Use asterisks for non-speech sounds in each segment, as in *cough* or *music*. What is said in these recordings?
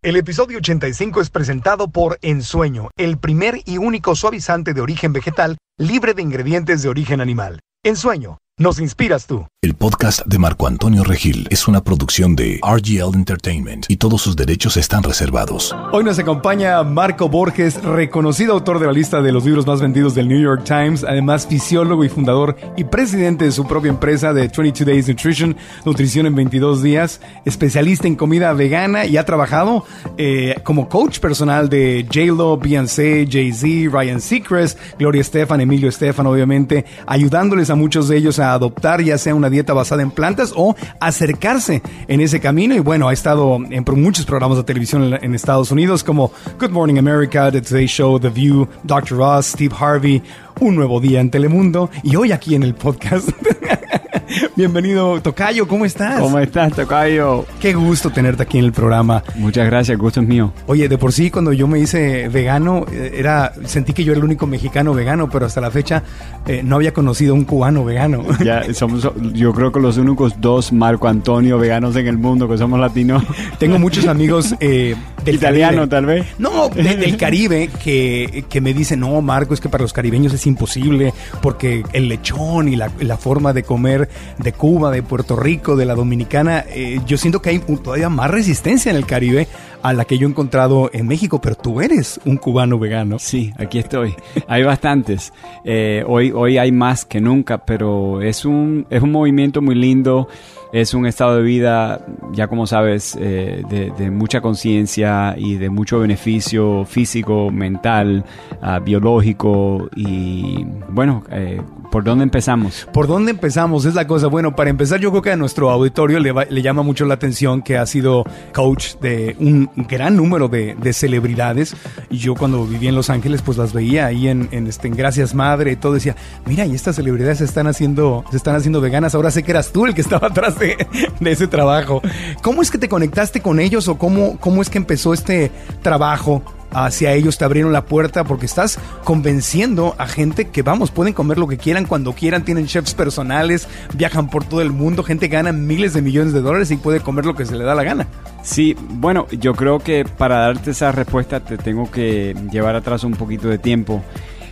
El episodio 85 es presentado por Ensueño, el primer y único suavizante de origen vegetal libre de ingredientes de origen animal. Ensueño, nos inspiras tú. El podcast de Marco Antonio Regil es una producción de RGL Entertainment y todos sus derechos están reservados. Hoy nos acompaña Marco Borges, reconocido autor de la lista de los libros más vendidos del New York Times, además fisiólogo y fundador y presidente de su propia empresa de 22 Days Nutrition, nutrición en 22 días, especialista en comida vegana y ha trabajado eh, como coach personal de J-Lo, Beyoncé, Jay-Z, Ryan Seacrest, Gloria Estefan, Emilio Estefan, obviamente, ayudándoles a muchos de ellos a adoptar ya sea una dieta basada en plantas o acercarse en ese camino. Y bueno, ha estado en muchos programas de televisión en, Estados Unidos como Good Morning America, The Today Show, The View, Dr. Ross, Steve Harvey, Un Nuevo Día en Telemundo y hoy aquí en el podcast. *laughs* Bienvenido, Tocayo, ¿cómo estás? ¿Cómo estás, Tocayo? Qué gusto tenerte aquí en el programa. Muchas gracias, el gusto es mío. Oye, de por sí, cuando yo me hice vegano, eh, era sentí que yo era el único mexicano vegano, pero hasta la fecha eh, no había conocido un cubano vegano. *laughs* Ya, *laughs* somos, yo creo que los únicos dos Marco Antonio veganos en el mundo que somos latinos. Tengo *laughs* muchos amigos eh, del Italiano, tal vez. No, del Caribe, que, que me dicen, no, Marco, es que para los caribeños es imposible, porque el lechón y la, la forma de comer de Cuba, de Puerto Rico, de la Dominicana, eh, yo siento que hay todavía más resistencia en el Caribe a la que yo he encontrado en México, pero tú eres un cubano vegano. Sí, aquí estoy. Hay bastantes. Eh, hoy, hoy hay más que nunca, pero es un, es un movimiento muy lindo. Es un estado de vida, ya como sabes, eh, de, mucha conciencia y de mucho beneficio físico, mental, ah, biológico y bueno, eh, ¿por dónde empezamos? ¿Por dónde empezamos? Es la cosa. Bueno, para empezar yo creo que a nuestro auditorio le, le llama mucho la atención que ha sido coach de un gran número de, celebridades. Y yo cuando viví en Los Ángeles, pues las veía ahí en, en, este, en Gracias Madre y todo. Decía, mira, y estas celebridades se están haciendo, se están haciendo veganas. Ahora sé que eras tú el que estaba atrás de, ese trabajo. ¿Cómo es que te conectaste con ellos o cómo, cómo es que empezó este trabajo hacia ellos te abrieron la puerta porque estás convenciendo a gente que vamos, pueden comer lo que quieran cuando quieran, tienen chefs personales, viajan por todo el mundo, gente gana miles de millones de dólares y puede comer lo que se le da la gana. Sí, bueno, yo creo que para darte esa respuesta te tengo que llevar atrás un poquito de tiempo.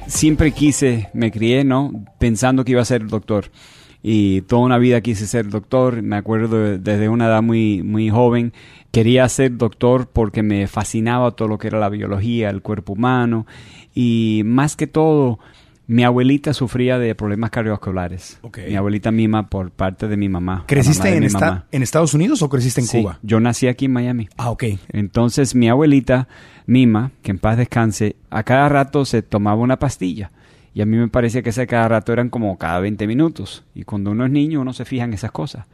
Siempre quise, me crié, ¿no? Pensando que iba a ser doctor y toda una vida quise ser doctor. Me acuerdo desde una edad muy, muy joven. Quería ser doctor porque me fascinaba todo lo que era la biología, el cuerpo humano y más que todo mi abuelita sufría de problemas cardiovasculares. Mi abuelita misma por parte de mi mamá. ¿Creciste en, en, Estados Unidos o creciste en Cuba? Yo nací aquí en Miami. Ah, ok. Entonces mi abuelita Mima, que en paz descanse, a cada rato se tomaba una pastilla. Y a mí me parecía que ese cada rato eran como cada 20 minutos. Y cuando uno es niño, uno se fija en esas cosas.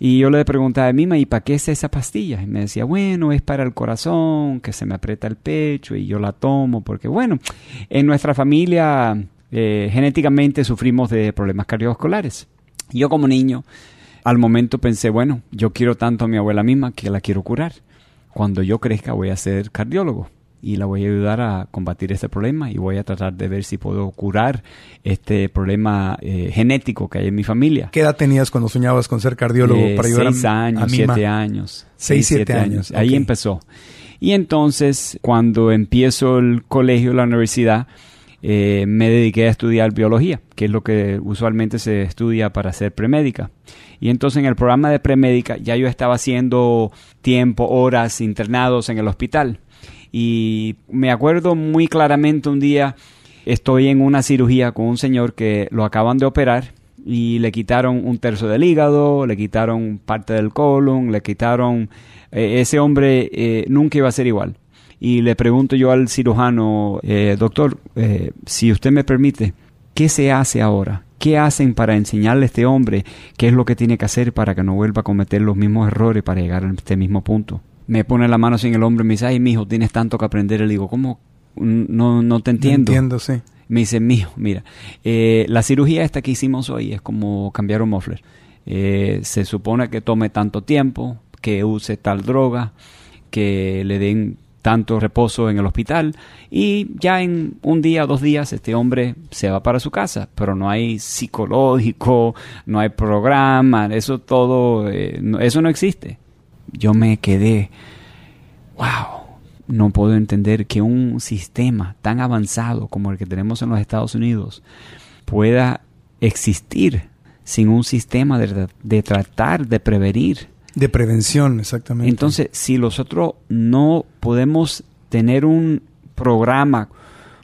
Y yo le preguntaba a Mima, ¿y para qué es esa pastilla? Y me decía, bueno, es para el corazón, que se me aprieta el pecho y yo la tomo, porque bueno, en nuestra familia eh, genéticamente sufrimos de problemas cardiovasculares. Yo como niño, al momento pensé, bueno, yo quiero tanto a mi abuela misma que la quiero curar. Cuando yo crezca voy a ser cardiólogo y la voy a ayudar a combatir este problema y voy a tratar de ver si puedo curar este problema eh, genético que hay en mi familia. ¿Qué edad tenías cuando soñabas con ser cardiólogo eh, para ayudar seis años, siete años. Seis, siete, años. Ahí empezó. Y entonces, cuando empiezo el colegio, la universidad, eh, me dediqué a estudiar biología, que es lo que usualmente se estudia para ser premédica. Y entonces en el programa de premédica ya yo estaba haciendo tiempo, horas internados en el hospital. Y me acuerdo muy claramente un día, estoy en una cirugía con un señor que lo acaban de operar y le quitaron un tercio del hígado, le quitaron parte del colon, le quitaron... Eh, ese hombre eh, nunca iba a ser igual. Y le pregunto yo al cirujano, eh, doctor, si usted me permite, ¿qué se hace ahora? ¿Qué hacen para enseñarle a este hombre qué es lo que tiene que hacer para que no vuelva a cometer los mismos errores para llegar a este mismo punto? Me pone la mano en el hombro y me dice, ay, mijo, tienes tanto que aprender. Y le digo, ¿cómo? No, no te entiendo. entiendo, sí. Me dice, mijo, mira, eh, la cirugía esta que hicimos hoy es como cambiar un muffler. Eh, se supone que tome tanto tiempo, que use tal droga, que le den tanto reposo en el hospital y ya en un día o dos días este hombre se va para su casa, pero no hay psicológico, no hay programa, eso todo, eh, eso no existe. Yo me quedé, wow, no puedo entender que un sistema tan avanzado como el que tenemos en los Estados Unidos pueda existir sin un sistema de, de tratar de prevenir de prevención, exactamente. Entonces, si nosotros no podemos tener un programa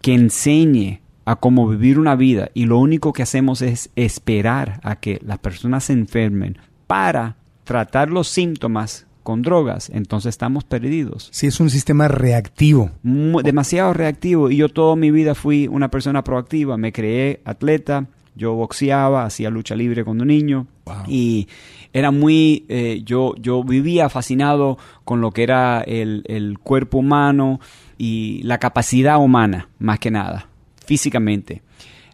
que enseñe a cómo vivir una vida y lo único que hacemos es esperar a que las personas se enfermen para tratar los síntomas con drogas, entonces estamos perdidos. Sí, es un sistema reactivo. demasiado reactivo y yo toda mi vida fui una persona proactiva, me creé atleta, yo boxeaba, hacía lucha libre cuando niño y era muy, eh, yo, yo vivía fascinado con lo que era el, el, cuerpo humano y la capacidad humana, más que nada, físicamente.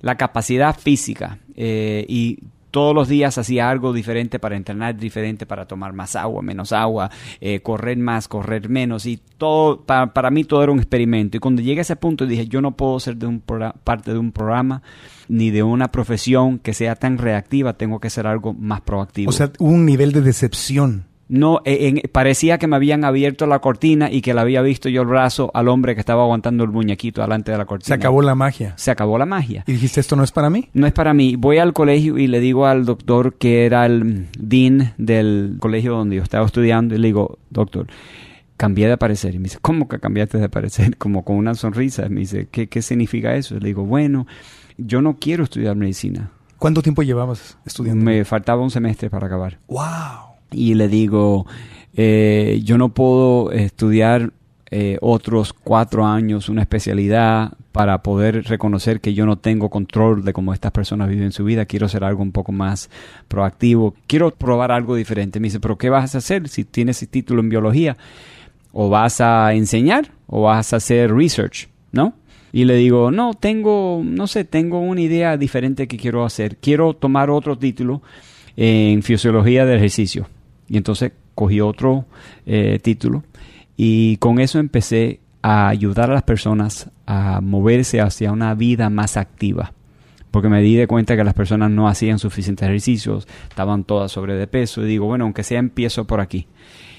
La capacidad física eh, y todos los días hacía algo diferente para entrenar diferente, para tomar más agua, menos agua, eh, correr más, correr menos y todo, para, para, mí todo era un experimento. Y cuando llegué a ese punto dije, yo no puedo ser de un parte de un programa ni de una profesión que sea tan reactiva, tengo que ser algo más proactivo. O sea, un nivel de decepción. No, e, parecía que me habían abierto la cortina y que le había visto yo el brazo al hombre que estaba aguantando el muñequito delante de la cortina. Se acabó la magia. Se acabó la magia. ¿Y dijiste esto no es para mí? No es para mí. Voy al colegio y le digo al doctor que era el dean del colegio donde yo estaba estudiando y le digo, doctor, cambié de parecer. Y me dice, ¿cómo que cambiaste de parecer? *laughs* Como con una sonrisa. Me dice, ¿qué, qué significa eso? le digo, bueno, yo no quiero estudiar medicina. ¿Cuánto tiempo llevabas estudiando? Me faltaba un semestre para acabar. ¡Wow! Y le digo, eh, yo no puedo estudiar eh, otros cuatro años, una especialidad, para poder reconocer que yo no tengo control de cómo estas personas viven su vida. Quiero hacer algo un poco más proactivo. Quiero probar algo diferente. Me dice, pero ¿qué vas a hacer si tienes el título en biología? ¿O vas a enseñar o vas a hacer research? ¿No? y le digo, no, tengo, no sé, tengo una idea diferente que quiero hacer. Quiero tomar otro título en fisiología del ejercicio. Y entonces cogí otro eh, título y con eso empecé a ayudar a las personas a moverse hacia una vida más activa. Porque me di de cuenta que las personas no hacían suficientes ejercicios, estaban todas sobre de peso. Y digo, bueno, aunque sea empiezo por aquí.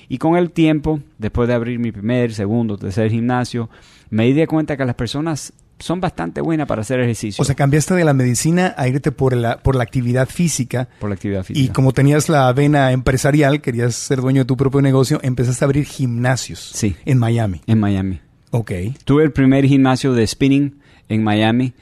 Y con el tiempo, después de abrir mi primer, segundo, tercer gimnasio, me di de cuenta que las personas son bastante buenas para hacer ejercicio. O sea, cambiaste de la medicina a irte por la, por la actividad física. Por la actividad física. Y como tenías la vena empresarial, querías ser dueño de tu propio negocio, empezaste a abrir gimnasios. Sí. En Miami. En Miami. Ok. Tuve el primer gimnasio de spinning en Miami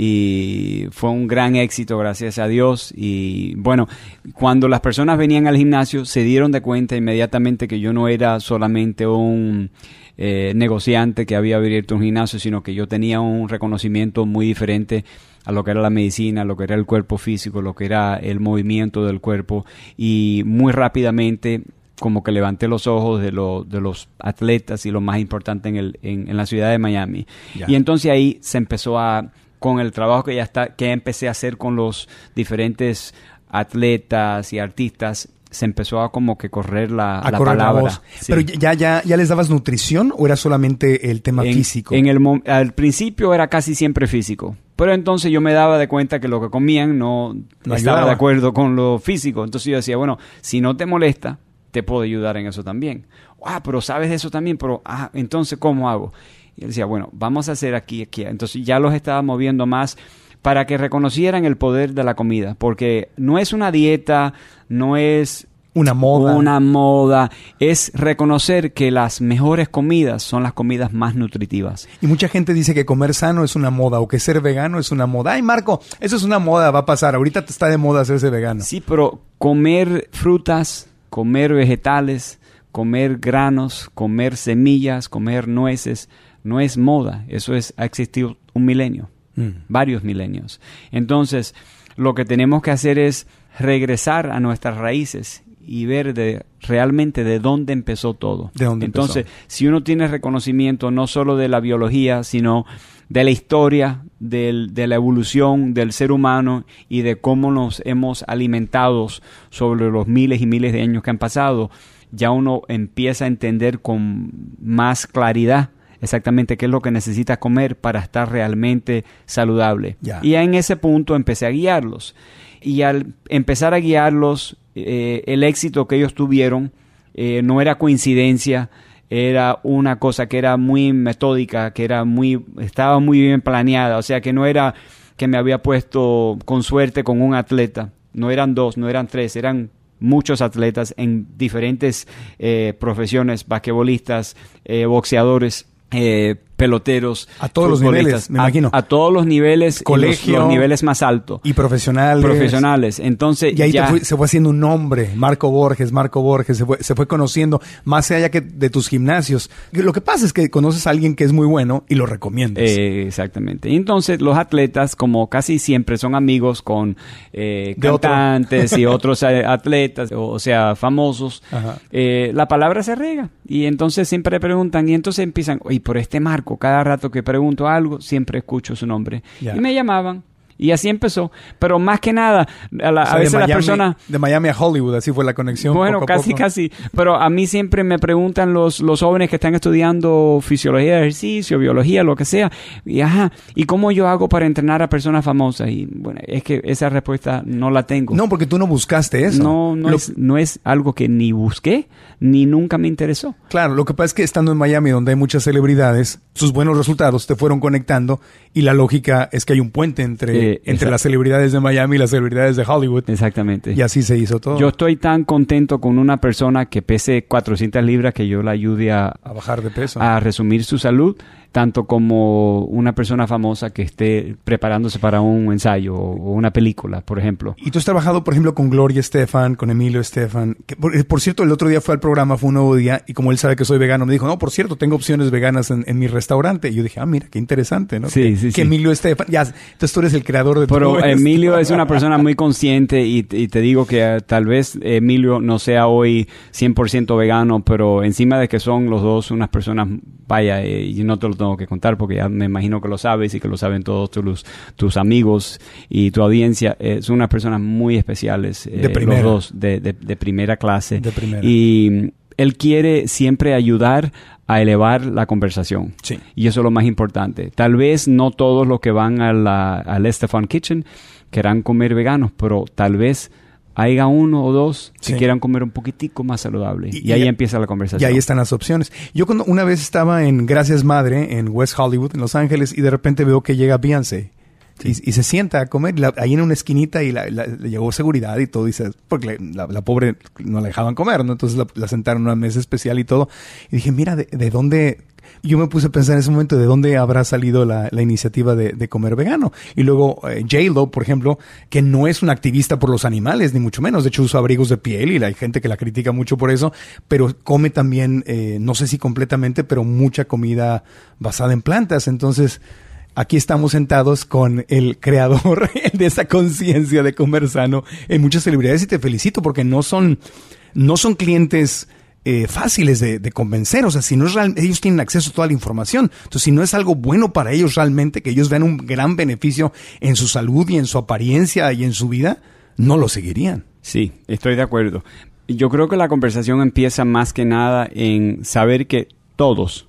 y fue un gran éxito, gracias a Dios. Y bueno, cuando las personas venían al gimnasio se dieron de cuenta inmediatamente que yo no era solamente un eh, negociante que había abierto un gimnasio, sino que yo tenía un reconocimiento muy diferente a lo que era la medicina, a lo que era el cuerpo físico, lo que era el movimiento del cuerpo y muy rápidamente como que levanté los ojos de, de los atletas y lo más importante en, el, en, la ciudad de Miami. Y entonces ahí se empezó a con el trabajo que ya está, que empecé a hacer con los diferentes atletas y artistas, se empezó a como que correr la, palabra. Pero ya, ya, ya les dabas nutrición o era solamente el tema físico? En el, al principio era casi siempre físico. Pero entonces yo me daba de cuenta que lo que comían no, estaba de acuerdo con lo físico. Entonces yo decía, bueno, si no te molesta, te puedo ayudar en eso también. Ah, pero sabes de eso también, pero ah, entonces ¿cómo hago? Y él decía, bueno, vamos a hacer aquí, aquí. Entonces ya los estaba moviendo más para que reconocieran el poder de la comida, porque no es una dieta, no es una moda. Una moda. Es reconocer que las mejores comidas son las comidas más nutritivas. Y mucha gente dice que comer sano es una moda o que ser vegano es una moda. Ay, Marco, eso es una moda, va a pasar. Ahorita está de moda hacerse vegano. Sí, pero comer frutas, comer vegetales, comer granos, comer semillas, comer nueces, no es moda, eso es, ha existido un milenio, mm. varios milenios. Entonces, lo que tenemos que hacer es regresar a nuestras raíces y ver de, realmente de dónde empezó todo. ¿De dónde Entonces, empezó? si uno tiene reconocimiento no solo de la biología, sino de la historia, del- de la evolución del ser humano y de cómo nos hemos alimentado sobre los miles y miles de años que han pasado, ya uno empieza a entender con más claridad exactamente qué es lo que necesita comer para estar realmente saludable. Y en ese punto empecé a guiarlos. Y al empezar a guiarlos, eh, el éxito que ellos tuvieron eh, no era coincidencia, era una cosa que era muy metódica, que era muy, estaba muy bien planeada, o sea que no era que me había puesto con suerte con un atleta, no eran dos, no eran tres, eran muchos atletas en diferentes eh, profesiones, basquetbolistas, eh, boxeadores, eh, peloteros, A todos los niveles, me imagino. A, todos los niveles, y los- Colegio. los, niveles más altos, Y profesionales. profesionales. Entonces, Y ahí te ya, fue- se fue haciendo un nombre, Marco Borges, Marco Borges, se fue, se fue conociendo más allá que de tus gimnasios. Lo que pasa es que conoces a alguien que es muy bueno y lo recomiendas. Eh, exactamente. Y entonces los atletas, como casi siempre son amigos con eh, otro. cantantes y *laughs* otros eh, atletas, o, o sea, famosos, eh, la palabra se riega. Y entonces siempre preguntan, y entonces empiezan, oye, por este marco, cada rato que pregunto algo, siempre escucho su nombre. Y me llamaban. Y así empezó. Pero más que nada, a, la- O sea, a veces las personas... De Miami a Hollywood, así fue la conexión. Bueno, poco casi, poco. casi. Pero a mí siempre me preguntan los, los jóvenes que están estudiando fisiología de ejercicio, biología, lo que sea. Y ajá, ¿y cómo yo hago para entrenar a personas famosas? Y bueno, es que esa respuesta no la tengo. No, porque tú no buscaste eso. no, no, Lo- es, no es algo que ni busqué, ni nunca me interesó. Claro, lo que pasa es que estando en Miami, donde hay muchas celebridades, sus buenos resultados te fueron conectando y la lógica es que hay un puente entre, Eh, entre las celebridades de Miami y las celebridades de Hollywood. Exactamente. Y así se hizo todo. Yo estoy tan contento con una persona que pese 400 libras que yo la ayude a, a bajar de peso. a resumir su salud, tanto como una persona famosa que esté preparándose para un ensayo o una película, por ejemplo. Y tú has trabajado, por ejemplo, con Gloria Estefan, con Emilio Estefan. Que, por, eh, por cierto, el otro día fue al programa, fue un nuevo día, y como él sabe que soy vegano, me dijo, no, por cierto, tengo opciones veganas en, en mi restaurante. Y yo dije, ah, mira, qué interesante, ¿no? Sí, que, sí, que sí. Emilio Estefan, ya, entonces tú eres el creador de Pero todo esto. Emilio es una persona muy *laughs* consciente y, y te digo que eh, tal vez Emilio no sea hoy 100% vegano, pero encima de que son los dos unas personas, vaya, eh, y no te lo tengo que contar porque ya me imagino que lo sabes y que lo saben todos tus, tus amigos y tu audiencia, eh, son unas personas muy especiales, eh, De primera. los dos, de, de- de primera clase. De primera. Y él quiere siempre ayudar a elevar la conversación. Sí. Y eso es lo más importante. Tal vez no todos los que van a la, al Estefan Kitchen quieran comer veganos, pero tal vez haya uno o dos que Sí. quieran comer un poquitico más saludable. Y- Y, ahí y- empieza la Y conversación. ahí están las opciones. Yo cuando una vez estaba en Gracias Madre, en West Hollywood, en Los Ángeles, y de repente veo que llega Beyoncé. Y, y se sienta a comer y la- ahí en una esquinita y la, la- le llegó seguridad y todo, dice, porque la, pobre no la dejaban comer, ¿no? Entonces la, la sentaron en una mesa especial y todo. Y dije, mira, ¿de, de dónde? Yo me puse a pensar en ese momento de dónde habrá salido la, la iniciativa de, de comer vegano. Y luego eh, J-Lo, por ejemplo, que no es una activista por los animales, ni mucho menos. De hecho, usa abrigos de piel y hay gente que la critica mucho por eso, pero come también, eh, no sé si completamente, pero mucha comida basada en plantas. Entonces, aquí estamos sentados con el creador *laughs* de esa conciencia de comer sano en muchas celebridades y te felicito porque no son, no son clientes eh, fáciles de, de convencer. O sea, si no es real- ellos tienen acceso a toda la información. Entonces, si no es algo bueno para ellos realmente, que ellos vean un gran beneficio en su salud y en su apariencia y en su vida, no lo seguirían. Sí, estoy de acuerdo. Yo creo que la conversación empieza más que nada en saber que todos,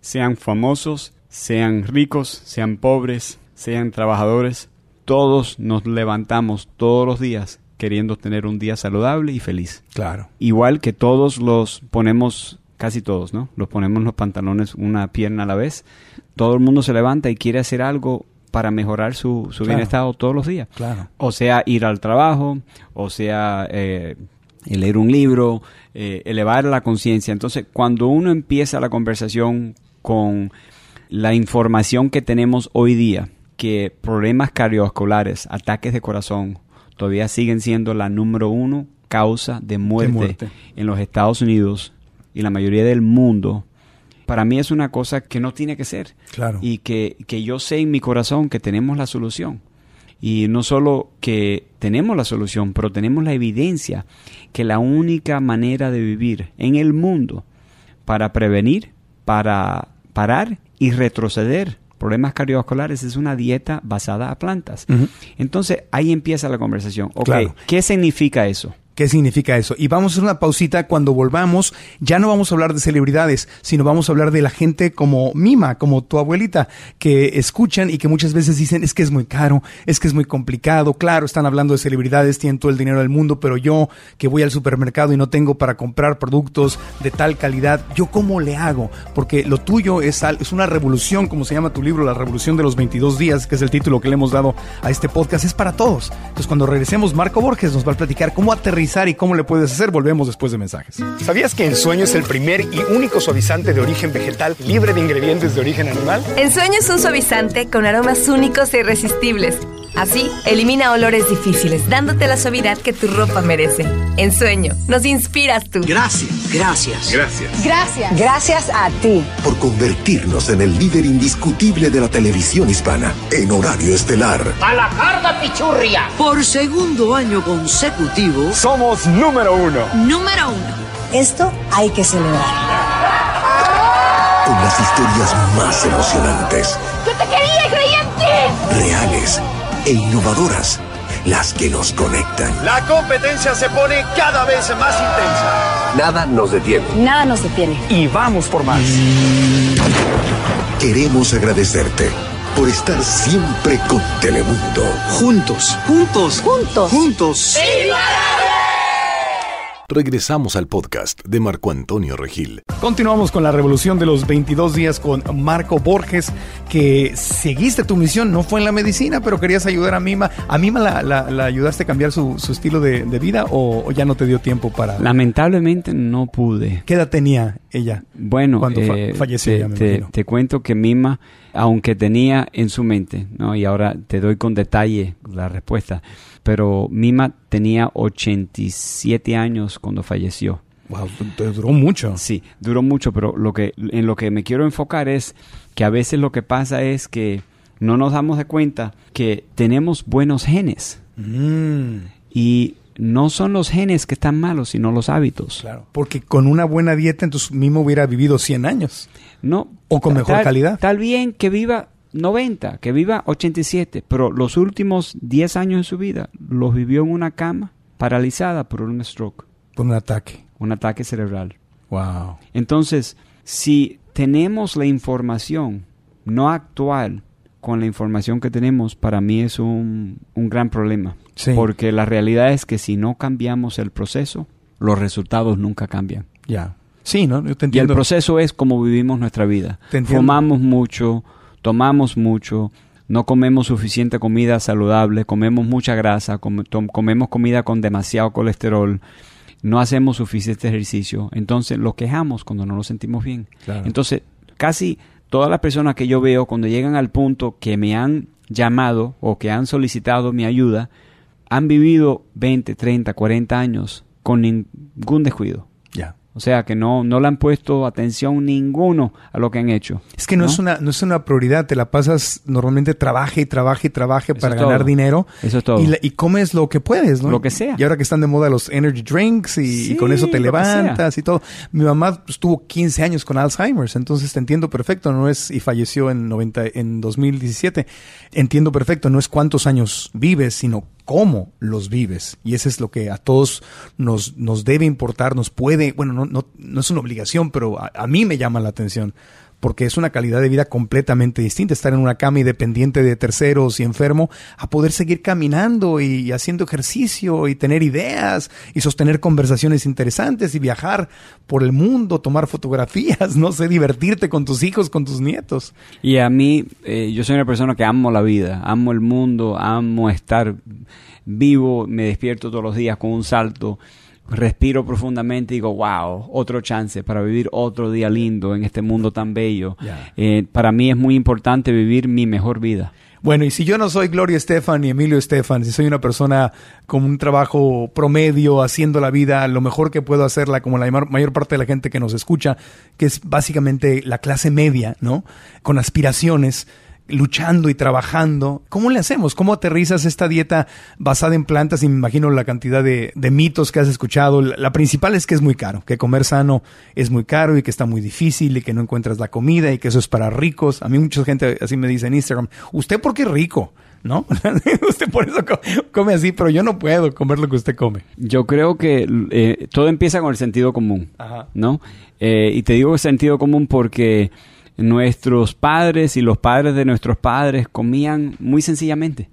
sean famosos, sean ricos, sean pobres, sean trabajadores, todos nos levantamos todos los días queriendo tener un día saludable y feliz. Claro. Igual que todos los ponemos, casi todos, ¿no? Los ponemos los pantalones una pierna a la vez. Todo el mundo se levanta y quiere hacer algo para mejorar su, su Claro. bienestar todos los días. Claro. O sea, ir al trabajo, o sea, eh, leer un libro, eh, elevar la conciencia. Entonces, cuando uno empieza la conversación con la información que tenemos hoy día, que problemas cardiovasculares, ataques de corazón, todavía siguen siendo la número uno causa de muerte, muerte. en los Estados Unidos y la mayoría del mundo, para mí es una cosa que no tiene que ser Claro. y que, que yo sé en mi corazón que tenemos la solución. Y no solo que tenemos la solución, pero tenemos la evidencia que la única manera de vivir en el mundo para prevenir, para parar y retroceder problemas cardiovasculares es una dieta basada a plantas. Entonces ahí empieza la conversación. ¿qué significa eso? ¿Qué significa eso? Y vamos a hacer una pausita cuando volvamos. Ya no vamos a hablar de celebridades, sino vamos a hablar de la gente como Mima, como tu abuelita, que escuchan y que muchas veces dicen es que es muy caro, es que es muy complicado. Claro, están hablando de celebridades, tienen todo el dinero del mundo, pero yo que voy al supermercado y no tengo para comprar productos de tal calidad, ¿yo cómo le hago? Porque lo tuyo es, es una revolución, como se llama tu libro, La Revolución de los 22 días, que es el título que le hemos dado a este podcast, es para todos. Entonces cuando regresemos, Marco Borges nos va a platicar cómo aterrizar y cómo le puedes hacer, volvemos después de mensajes. ¿Sabías que Ensueño es el primer y único suavizante de origen vegetal libre de ingredientes de origen animal? Ensueño es un suavizante con aromas únicos e irresistibles. Así, elimina olores difíciles, dándote la suavidad que tu ropa merece. Ensueño, nos inspiras tú. Gracias, gracias. Gracias. Gracias. Gracias a ti. Por convertirnos en el líder indiscutible de la televisión hispana en horario estelar. A la carga pichurria. Por segundo año consecutivo. Somos número uno. Número uno. Esto hay que celebrar. Con las historias más emocionantes. ¡Yo te quería, creyente! Reales e innovadoras, las que nos conectan. La competencia se pone cada vez más intensa. Nada nos detiene. Nada nos detiene. Y vamos por más. Queremos agradecerte por estar siempre con Telemundo. Juntos, juntos, juntos, juntos. Regresamos al podcast de Marco Antonio Regil. Continuamos con la revolución de los 22 días con Marco Borges, que seguiste tu misión, no fue en la medicina, pero querías ayudar a Mima. ¿A Mima la, ayudaste a cambiar su, estilo de, vida o, ya no te dio tiempo para...? Lamentablemente no pude. ¿Qué edad tenía ella bueno, cuando eh, falleció? Te, te, cuento que Mima, aunque tenía en su mente, ¿no? y ahora te doy con detalle la respuesta, pero Mima tenía 87 años cuando falleció. Wow, duró mucho. Sí, duró mucho, pero lo que, en lo que me quiero enfocar es que a veces lo que pasa es que no nos damos de cuenta que tenemos buenos genes. Mm. Y no son los genes que están malos, sino los hábitos. Claro. Porque con una buena dieta, entonces mismo hubiera vivido 100 años. No. O con mejor calidad. Tal bien que viva 90, que viva 87, pero los últimos 10 años de su vida los vivió en una cama paralizada por un stroke. Por un ataque. Un ataque cerebral. Wow. Entonces, si tenemos la información no actual con la información que tenemos, para mí es un, un gran problema. Porque la realidad es que si no cambiamos el proceso, los resultados nunca cambian. Ya. Sí, ¿no? Yo te entiendo. Y el proceso es como vivimos nuestra vida. Fumamos mucho, tomamos mucho, no comemos suficiente comida saludable, comemos mucha grasa, comemos comida con demasiado colesterol, no hacemos suficiente ejercicio, entonces lo quejamos cuando no nos sentimos bien. Entonces, casi todas las personas que yo veo cuando llegan al punto que me han llamado o que han solicitado mi ayuda, han vivido 20, 30, 40 años con ningún descuido. Ya. O sea que no, no le han puesto atención ninguno a lo que han hecho. Es que no, Es, una, no es una prioridad, te la pasas normalmente trabaje y trabaje y trabaje para ganar dinero. Eso es todo. Y, comes lo que puedes, ¿no? Lo que sea. Y ahora que están de moda los energy drinks y, con eso te levantas y todo. Mi mamá estuvo 15 años con Alzheimer's, entonces te entiendo perfecto, no es, y falleció en, 90, en 2017. Entiendo perfecto, no es cuántos años vives, sino cómo los vives. Y eso es lo que a todos nos, nos debe importar, nos puede, bueno, no, no, no es una obligación, pero a, mí me llama la atención porque es una calidad de vida completamente distinta, estar en una cama y dependiente de terceros y enfermo, a poder seguir caminando y, haciendo ejercicio y tener ideas y sostener conversaciones interesantes y viajar por el mundo, tomar fotografías, *laughs* no sé, divertirte con tus hijos, con tus nietos. Y a mí, eh, yo soy una persona que amo la vida, amo el mundo, amo estar vivo, me despierto todos los días con un salto respiro profundamente y digo, wow, otro chance para vivir otro día lindo en este mundo tan bello. Eh, para mí es muy importante vivir mi mejor vida. Bueno, y si yo no soy Gloria Estefan ni Emilio Estefan, si soy una persona con un trabajo promedio, haciendo la vida lo mejor que puedo hacerla, como la mayor parte de la gente que nos escucha, que es básicamente la clase media, ¿no? Con aspiraciones, luchando y trabajando. ¿Cómo le hacemos? ¿Cómo aterrizas esta dieta basada en plantas? Y me imagino la cantidad de, mitos que has escuchado. La, principal es que es muy caro, que comer sano es muy caro y que está muy difícil y que no encuentras la comida y que eso es para ricos. A mí mucha gente así me dice en Instagram, ¿usted por qué es rico? ¿no? *laughs* usted por eso come así, pero yo no puedo comer lo que usted come. Yo creo que eh, todo empieza con el sentido común, ¿no? Eh, y te digo sentido común porque nuestros padres y los padres de nuestros padres comían muy sencillamente.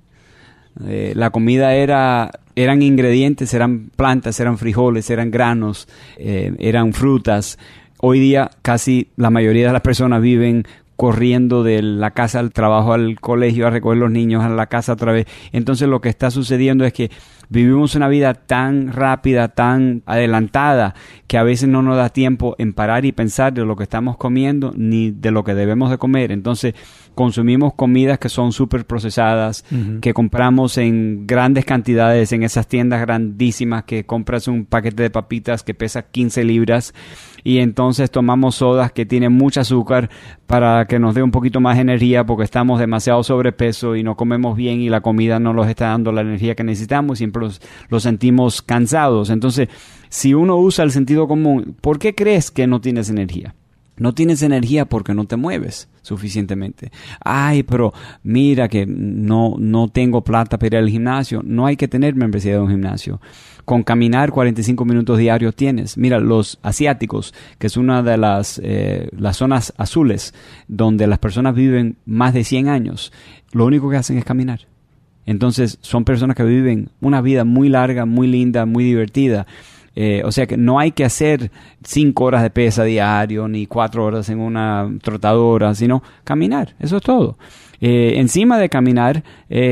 Eh, la comida era, eran ingredientes, eran plantas, eran frijoles, eran granos, eran frutas. Hoy día casi la mayoría de las personas viven corriendo de la casa al trabajo, al colegio, a recoger los niños, a la casa otra vez. Entonces lo que está sucediendo es que vivimos una vida tan rápida, tan adelantada, que a veces no nos da tiempo en parar y pensar de lo que estamos comiendo ni de lo que debemos de comer. Entonces consumimos comidas que son súper procesadas, que compramos en grandes cantidades en esas tiendas grandísimas, que compras un paquete de papitas que pesa 15 libras y entonces tomamos sodas que tienen mucho azúcar para que nos dé un poquito más energía porque estamos demasiado sobrepeso y no comemos bien y la comida no nos está dando la energía que necesitamos, siempre los, sentimos cansados. Entonces, si uno usa el sentido común, ¿por qué crees que no tienes energía? No tienes energía porque no te mueves suficientemente. Ay, pero mira que no, no tengo plata para ir al gimnasio. No hay que tener membresía de un gimnasio. Con caminar 45 minutos diarios tienes. Mira, los asiáticos, que es una de las, eh, las zonas azules donde las personas viven más de 100 años, lo único que hacen es caminar. Entonces son personas que viven una vida muy larga, muy linda, muy divertida. Eh, o sea que no hay que hacer cinco horas de pesa diario ni cuatro horas en una trotadora, sino caminar. Eso es todo. Eh, encima de caminar,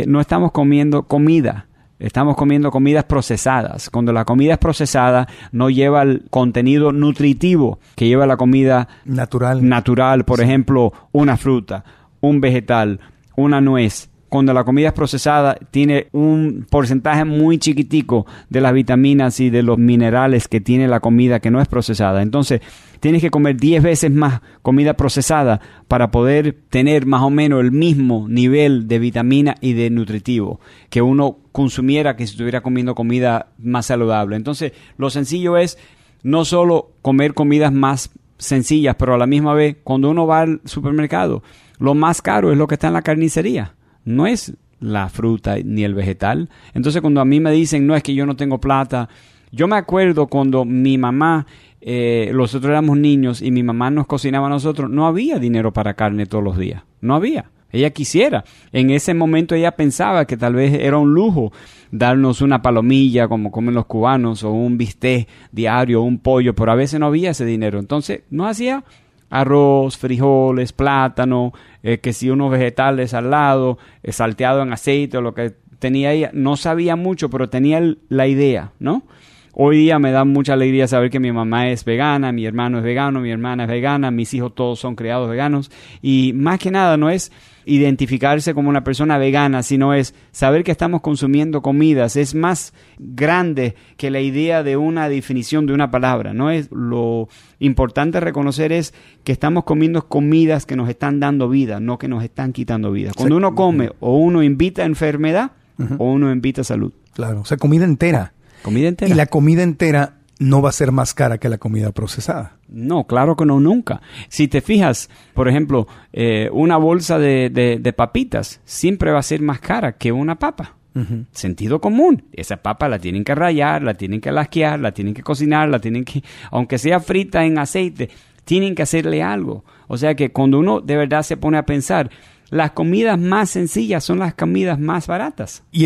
no estamos comiendo comida. Estamos comiendo comidas procesadas. Cuando la comida es procesada, no lleva el contenido nutritivo que lleva la comida natural. Natural, por ejemplo, una fruta, un vegetal, una nuez, cuando la comida es procesada, tiene un porcentaje muy chiquitico de las vitaminas y de los minerales que tiene la comida que no es procesada. Entonces, tienes que comer 10 veces más comida procesada para poder tener más o menos el mismo nivel de vitamina y de nutritivo que uno consumiera que si estuviera comiendo comida más saludable. Entonces, lo sencillo es no solo comer comidas más sencillas, pero a la misma vez, cuando uno va al supermercado, lo más caro es lo que está en la carnicería no es la fruta ni el vegetal. Entonces cuando a mí me dicen, no es que yo no tengo plata, yo me acuerdo cuando mi mamá, eh, nosotros éramos niños y mi mamá nos cocinaba a nosotros, no había dinero para carne todos los días, no había. Ella quisiera. En ese momento ella pensaba que tal vez era un lujo darnos una palomilla como comen los cubanos o un bistec diario, un pollo, pero a veces no había ese dinero. Entonces no hacía arroz, frijoles, plátano, eh, que si unos vegetales al lado, eh, salteado en aceite o lo que tenía ella. No sabía mucho, pero tenía la idea, ¿no? Hoy día me da mucha alegría saber que mi mamá es vegana, mi hermano es vegano, mi hermana es vegana, mis hijos todos son criados veganos y más que nada no es identificarse como una persona vegana, sino es saber que estamos consumiendo comidas. Es más grande que la idea de una definición de una palabra. No es lo importante reconocer es que estamos comiendo comidas que nos están dando vida, no que nos están quitando vida. Cuando uno come o uno invita enfermedad o uno invita salud. Claro, o sea, comida entera. Comida entera. Y la comida entera no va a ser más cara que la comida procesada. No, claro que no, nunca. Si te fijas, por ejemplo, eh, una bolsa de, papitas siempre va a ser más cara que una papa. Sentido común. Esa papa la tienen que rayar, la tienen que lasquear, la tienen que cocinar, la tienen que, aunque sea frita en aceite, tienen que hacerle algo. O sea que cuando uno de verdad se pone a pensar, las comidas más sencillas son las comidas más baratas. Y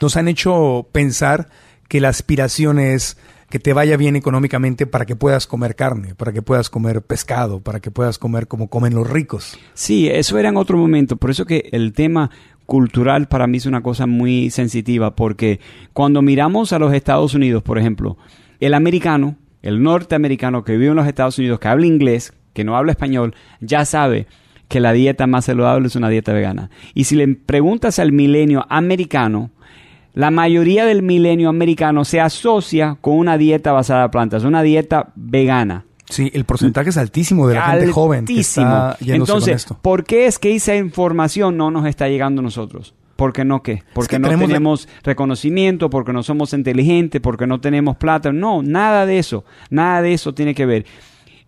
Nos han hecho pensar que la aspiración es que te vaya bien económicamente para que puedas comer carne, para que puedas comer pescado, para que puedas comer como comen los ricos. Sí, eso era en otro momento. Por eso que el tema cultural para mí es una cosa muy sensitiva, porque cuando miramos a los Estados Unidos, por ejemplo, el americano, el norteamericano que vive en los Estados Unidos, que habla inglés, que no habla español, ya sabe que la dieta más saludable es una dieta vegana. Y si le preguntas al milenio americano, la mayoría del milenio americano se asocia con una dieta basada en plantas, una dieta vegana. Sí, el porcentaje es altísimo de la gente joven que está Entonces, ¿por qué es que esa información no nos está llegando a nosotros? ¿Por qué no qué? Porque no tenemos reconocimiento, porque no somos inteligentes, porque no tenemos plata. No, nada de eso. Nada de eso tiene que ver.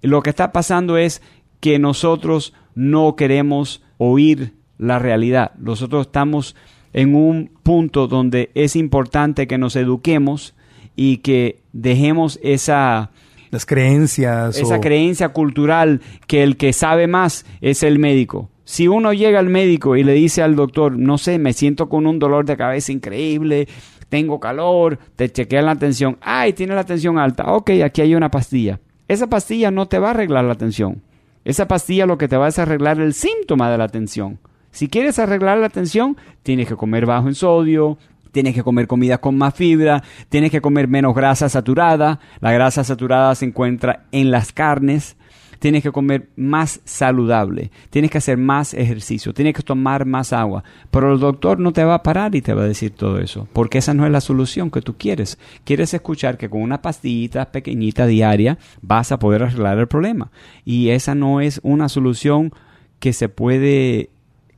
Lo que está pasando es que nosotros no queremos oír la realidad. Nosotros estamos en un punto donde es importante que nos eduquemos y que dejemos esa las creencias esa creencia cultural que el que sabe más es el médico. Si uno llega al médico y le dice al doctor, no sé, me siento con un dolor de cabeza increíble, tengo calor, te chequean la tensión, ay, tiene la tensión alta, ok, aquí hay una pastilla. Esa pastilla no te va a arreglar la tensión. Esa pastilla lo que te va a es arreglar el síntoma de la tensión. Si quieres arreglar la tensión, tienes que comer bajo en sodio, tienes que comer comida con más fibra, tienes que comer menos grasa saturada. La grasa saturada se encuentra en las carnes. Tienes que comer más saludable, tienes que hacer más ejercicio, tienes que tomar más agua. Pero el doctor no te va a parar y te va a decir todo eso, porque esa no es la solución que tú quieres. Quieres escuchar que con una pastillita pequeñita diaria vas a poder arreglar el problema. Y esa no es una solución que se puede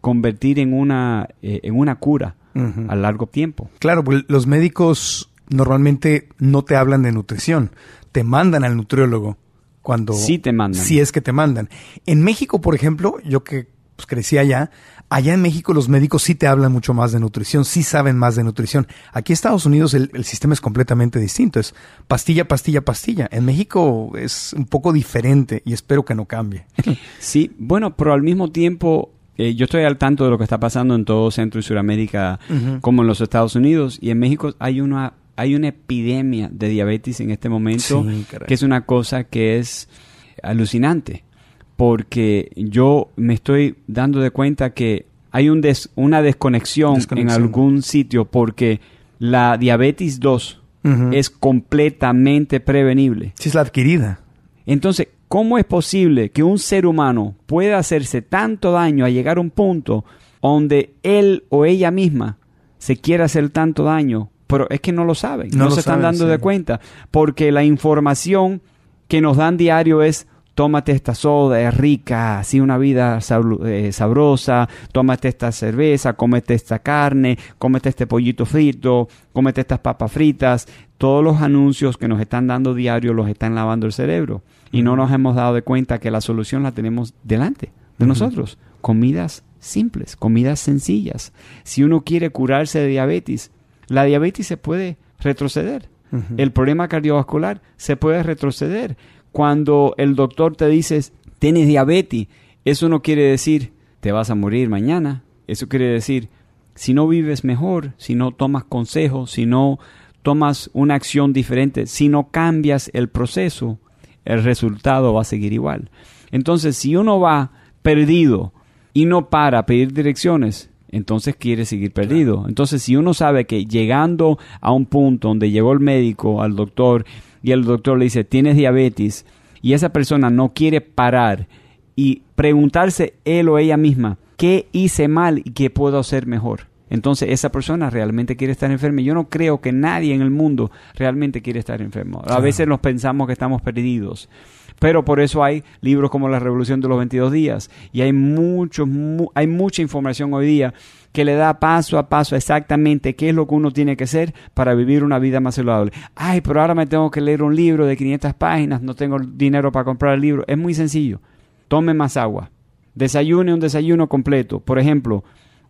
convertir en una, eh, en una cura a largo tiempo. Claro, pues los médicos normalmente no te hablan de nutrición, te mandan al nutriólogo cuando... Sí te mandan. Si es que te mandan. En México, por ejemplo, yo que pues, crecí allá, allá en México los médicos sí te hablan mucho más de nutrición, sí saben más de nutrición. Aquí en Estados Unidos el, el, sistema es completamente distinto, es pastilla, pastilla, pastilla. En México es un poco diferente y espero que no cambie. *laughs* Sí, bueno, pero al mismo tiempo eh, yo estoy al tanto de lo que está pasando en todo Centro y Sudamérica, como en los Estados Unidos, y en México hay una hay una epidemia de diabetes en este momento, que es una cosa que es alucinante, porque yo me estoy dando de cuenta que hay un una desconexión, en algún sitio, porque la diabetes 2 es completamente prevenible. Sí, es la adquirida. Entonces, ¿Cómo es posible que un ser humano pueda hacerse tanto daño a llegar a un punto donde él o ella misma se quiera hacer tanto daño? Pero es que no lo saben, no, se están dando de cuenta, porque la información que nos dan diario es tómate esta soda, es rica, así una vida eh, sabrosa, tómate esta cerveza, cómete esta carne, cómete este pollito frito, cómete estas papas fritas. Todos los anuncios que nos están dando diario los están lavando el cerebro y no nos hemos dado de cuenta que la solución la tenemos delante de nosotros. Comidas simples, comidas sencillas. Si uno quiere curarse de diabetes, la diabetes se puede retroceder. El problema cardiovascular se puede retroceder. Cuando el doctor te dice, tienes diabetes, eso no quiere decir, te vas a morir mañana. Eso quiere decir, si no vives mejor, si no tomas consejos, si no tomas una acción diferente, si no cambias el proceso, el resultado va a seguir igual. Entonces, si uno va perdido y no para a pedir direcciones, entonces quiere seguir perdido. Entonces, si uno sabe que llegando a un punto donde llegó el médico, al doctor, y el doctor le dice, tienes diabetes, y esa persona no quiere parar y preguntarse él o ella misma, ¿qué hice mal y qué puedo hacer mejor? entonces esa persona realmente quiere estar enferma. Yo no creo que nadie en el mundo realmente quiere estar enfermo. A veces nos pensamos que estamos perdidos. Pero por eso hay libros como La Revolución de los 22 días y hay mucho, hay mucha información hoy día que le da paso a paso exactamente qué es lo que uno tiene que hacer para vivir una vida más saludable. Ay, pero ahora me tengo que leer un libro de 500 páginas, no tengo dinero para comprar el libro. Es muy sencillo. Tome más agua. Desayune un desayuno completo. Por ejemplo,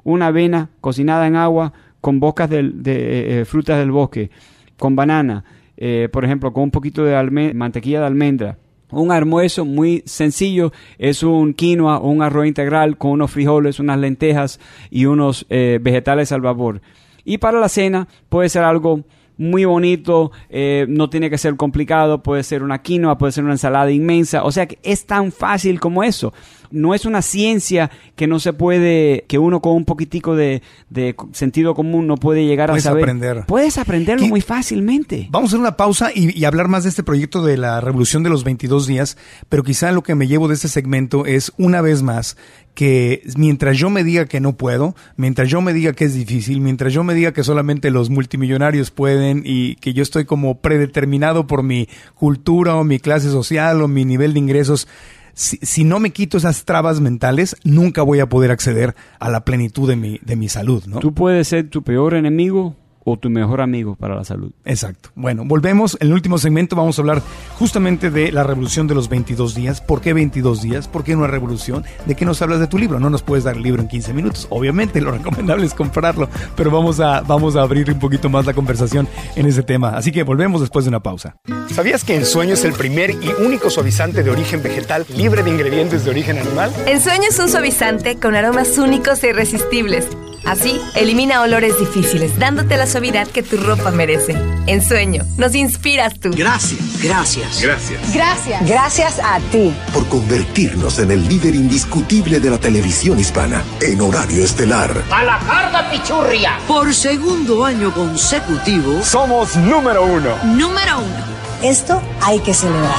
una avena cocinada en agua con bocas de, eh, eh, frutas del bosque, con banana, eh, por ejemplo, con un poquito de mantequilla de almendra. Un almuerzo muy sencillo es un quinoa un arroz integral con unos frijoles, unas lentejas y unos vegetales al vapor. Y para la cena puede ser algo muy bonito, eh, no tiene que ser complicado, puede ser una quinoa, puede ser una ensalada inmensa, o sea que es tan fácil como eso. No es una ciencia que no se puede, que uno con un poquitico de, de sentido común no puede llegar Puedes a saber. aprender. Puedes aprenderlo ¿Qué? muy fácilmente. Vamos a hacer una pausa y, y hablar más de este proyecto de la revolución de los 22 días, pero quizá lo que me llevo de este segmento es una vez más que mientras yo me diga que no puedo, mientras yo me diga que es difícil, mientras yo me diga que solamente los multimillonarios pueden y que yo estoy como predeterminado por mi cultura o mi clase social o mi nivel de ingresos, si, si no me quito esas trabas mentales, nunca voy a poder acceder a la plenitud de mi, de mi salud, ¿no? Tú puedes ser tu peor enemigo o tu mejor amigo para la salud. Exacto. Bueno, volvemos. En el último segmento vamos a hablar justamente de la revolución de los 22 días. ¿Por qué 22 días? ¿Por qué una revolución? ¿De qué nos hablas de tu libro? No nos puedes dar el libro en 15 minutos. Obviamente, lo recomendable es comprarlo, pero vamos a, vamos a abrir un poquito más la conversación en ese tema. Así que volvemos después de una pausa. ¿Sabías que Ensueño es el primer y único suavizante de origen vegetal libre de ingredientes de origen animal? Ensueño es un suavizante con aromas únicos e irresistibles. Así, elimina olores difíciles, dándote la suavidad que tu ropa merece. Ensueño, nos inspiras tú. Gracias, gracias. Gracias. Gracias. Gracias a ti. Por convertirnos en el líder indiscutible de la televisión hispana en horario estelar. A la carga, pichurria. Por segundo año consecutivo, Somos número uno. Número uno. Esto hay que celebrar.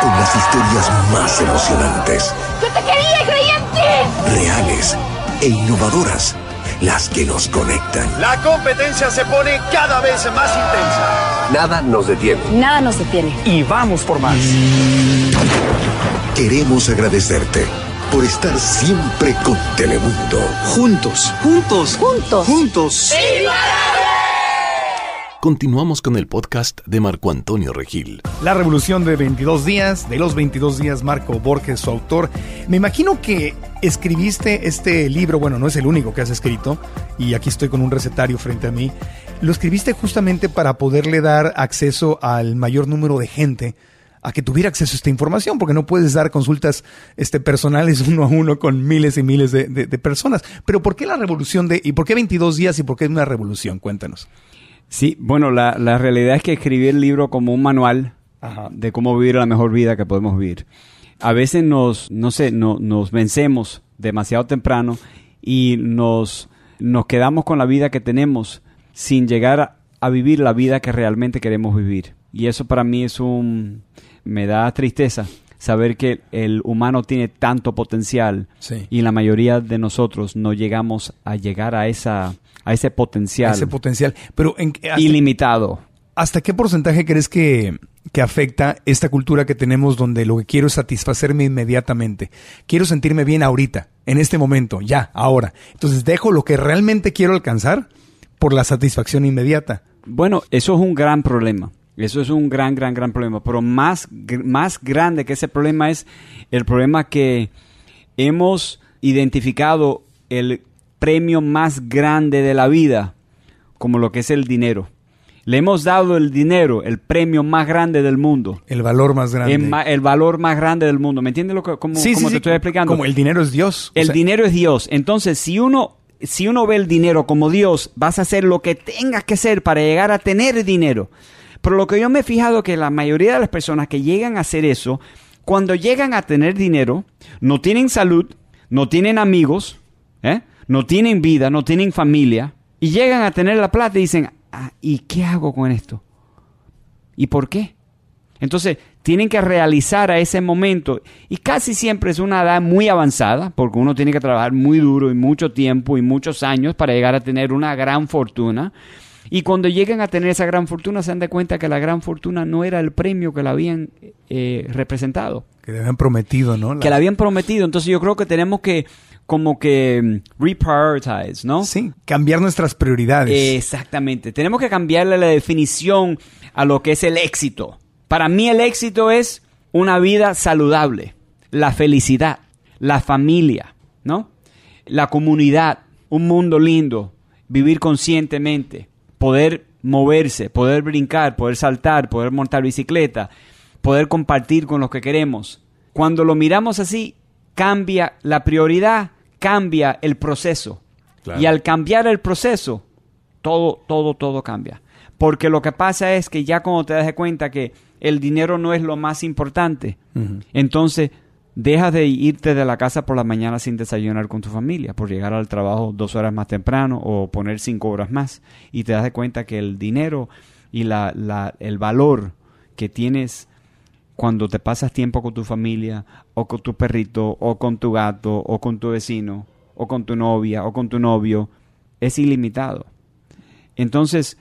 Con las historias más emocionantes, Yo te quería, creyente. reales e innovadoras. Las que nos conectan. La competencia se pone cada vez más intensa. Nada nos detiene. Nada nos detiene. Y vamos por más. Queremos agradecerte por estar siempre con Telemundo. juntos, juntos, Juntos. juntos. Continuamos con el podcast de Marco Antonio Regil. La revolución de 22 días, de los 22 días, Marco Borges, su autor. Me imagino que escribiste este libro, bueno, no es el único que has escrito, y aquí estoy con un recetario frente a mí. Lo escribiste justamente para poderle dar acceso al mayor número de gente a que tuviera acceso a esta información, porque no puedes dar consultas este, personales *laughs* uno a uno con miles y miles de, personas. Pero ¿por qué la revolución de, y por qué 22 días y por qué una revolución? Cuéntanos. Sí, bueno, la, la realidad es que escribí el libro como un manual Ajá. de cómo vivir la mejor vida que podemos vivir. A veces nos, no sé, no- nos vencemos demasiado temprano y nos, nos quedamos con la vida que tenemos sin llegar a, a vivir la vida que realmente queremos vivir. Y eso para mí es un... me da tristeza saber que el humano tiene tanto potencial Sí. y la mayoría de nosotros no llegamos a llegar a esa a ese potencial Ese potencial. Pero en, hasta- ilimitado. ¿Hasta qué porcentaje crees que, que afecta esta cultura que tenemos donde lo que quiero es satisfacerme inmediatamente? Quiero sentirme bien ahorita, en este momento, ya, ahora. Entonces dejo lo que realmente quiero alcanzar por la satisfacción inmediata. Bueno, eso es un gran problema. Eso es un gran, gran, gran problema. Pero más, más grande que ese problema es el problema que hemos identificado el premio más grande de la vida como lo que es el dinero. Le hemos dado el dinero, el premio más grande del mundo. El valor más grande. El, valor más grande del mundo. ¿Me entiendes lo que, Sí, sí, sí, te estoy explicando? Como el dinero es Dios. O El sea, dinero es Dios. Entonces, si uno, si uno ve el dinero como Dios, vas a hacer lo que tengas que hacer para llegar a tener dinero. Pero lo que yo me he fijado que la mayoría de las personas que llegan a hacer eso, cuando llegan a tener dinero, no tienen salud, no tienen amigos, ¿eh? No tienen vida, no tienen familia, y llegan a tener la plata y dicen, "Ah, ¿y qué hago con esto? ¿Y por qué? Entonces, tienen que realizar a ese momento, y casi siempre es una edad muy avanzada, porque uno tiene que trabajar muy duro y mucho tiempo y muchos años para llegar a tener una gran fortuna. Y cuando llegan a tener esa gran fortuna, se dan de cuenta que la gran fortuna no era el premio que la habían eh, representado, Que le habían prometido, ¿no? La- que la habían prometido. Entonces, yo creo que tenemos que, como que, mm, reprioritize, ¿no? Sí, cambiar nuestras prioridades. Exactamente. Tenemos que cambiarle la definición a lo que es el éxito. Para mí el éxito es una vida saludable, la felicidad, la familia, ¿no? La comunidad, un mundo lindo, vivir conscientemente, poder moverse, poder brincar, poder saltar, poder montar bicicleta, poder compartir con los que queremos. Cuando lo miramos así, cambia la prioridad, cambia el proceso. Y al cambiar el proceso, todo, todo, todo cambia. Porque lo que pasa es que ya cuando te das cuenta que el dinero no es lo más importante, entonces dejas de irte de la casa por la mañana sin desayunar con tu familia, por llegar al trabajo dos horas más temprano o poner cinco horas más. Y te das de cuenta que el dinero y la, la, el valor que tienes cuando te pasas tiempo con tu familia, o con tu perrito, o con tu gato, o con tu vecino, o con tu novia, o con tu novio, es ilimitado. Entonces,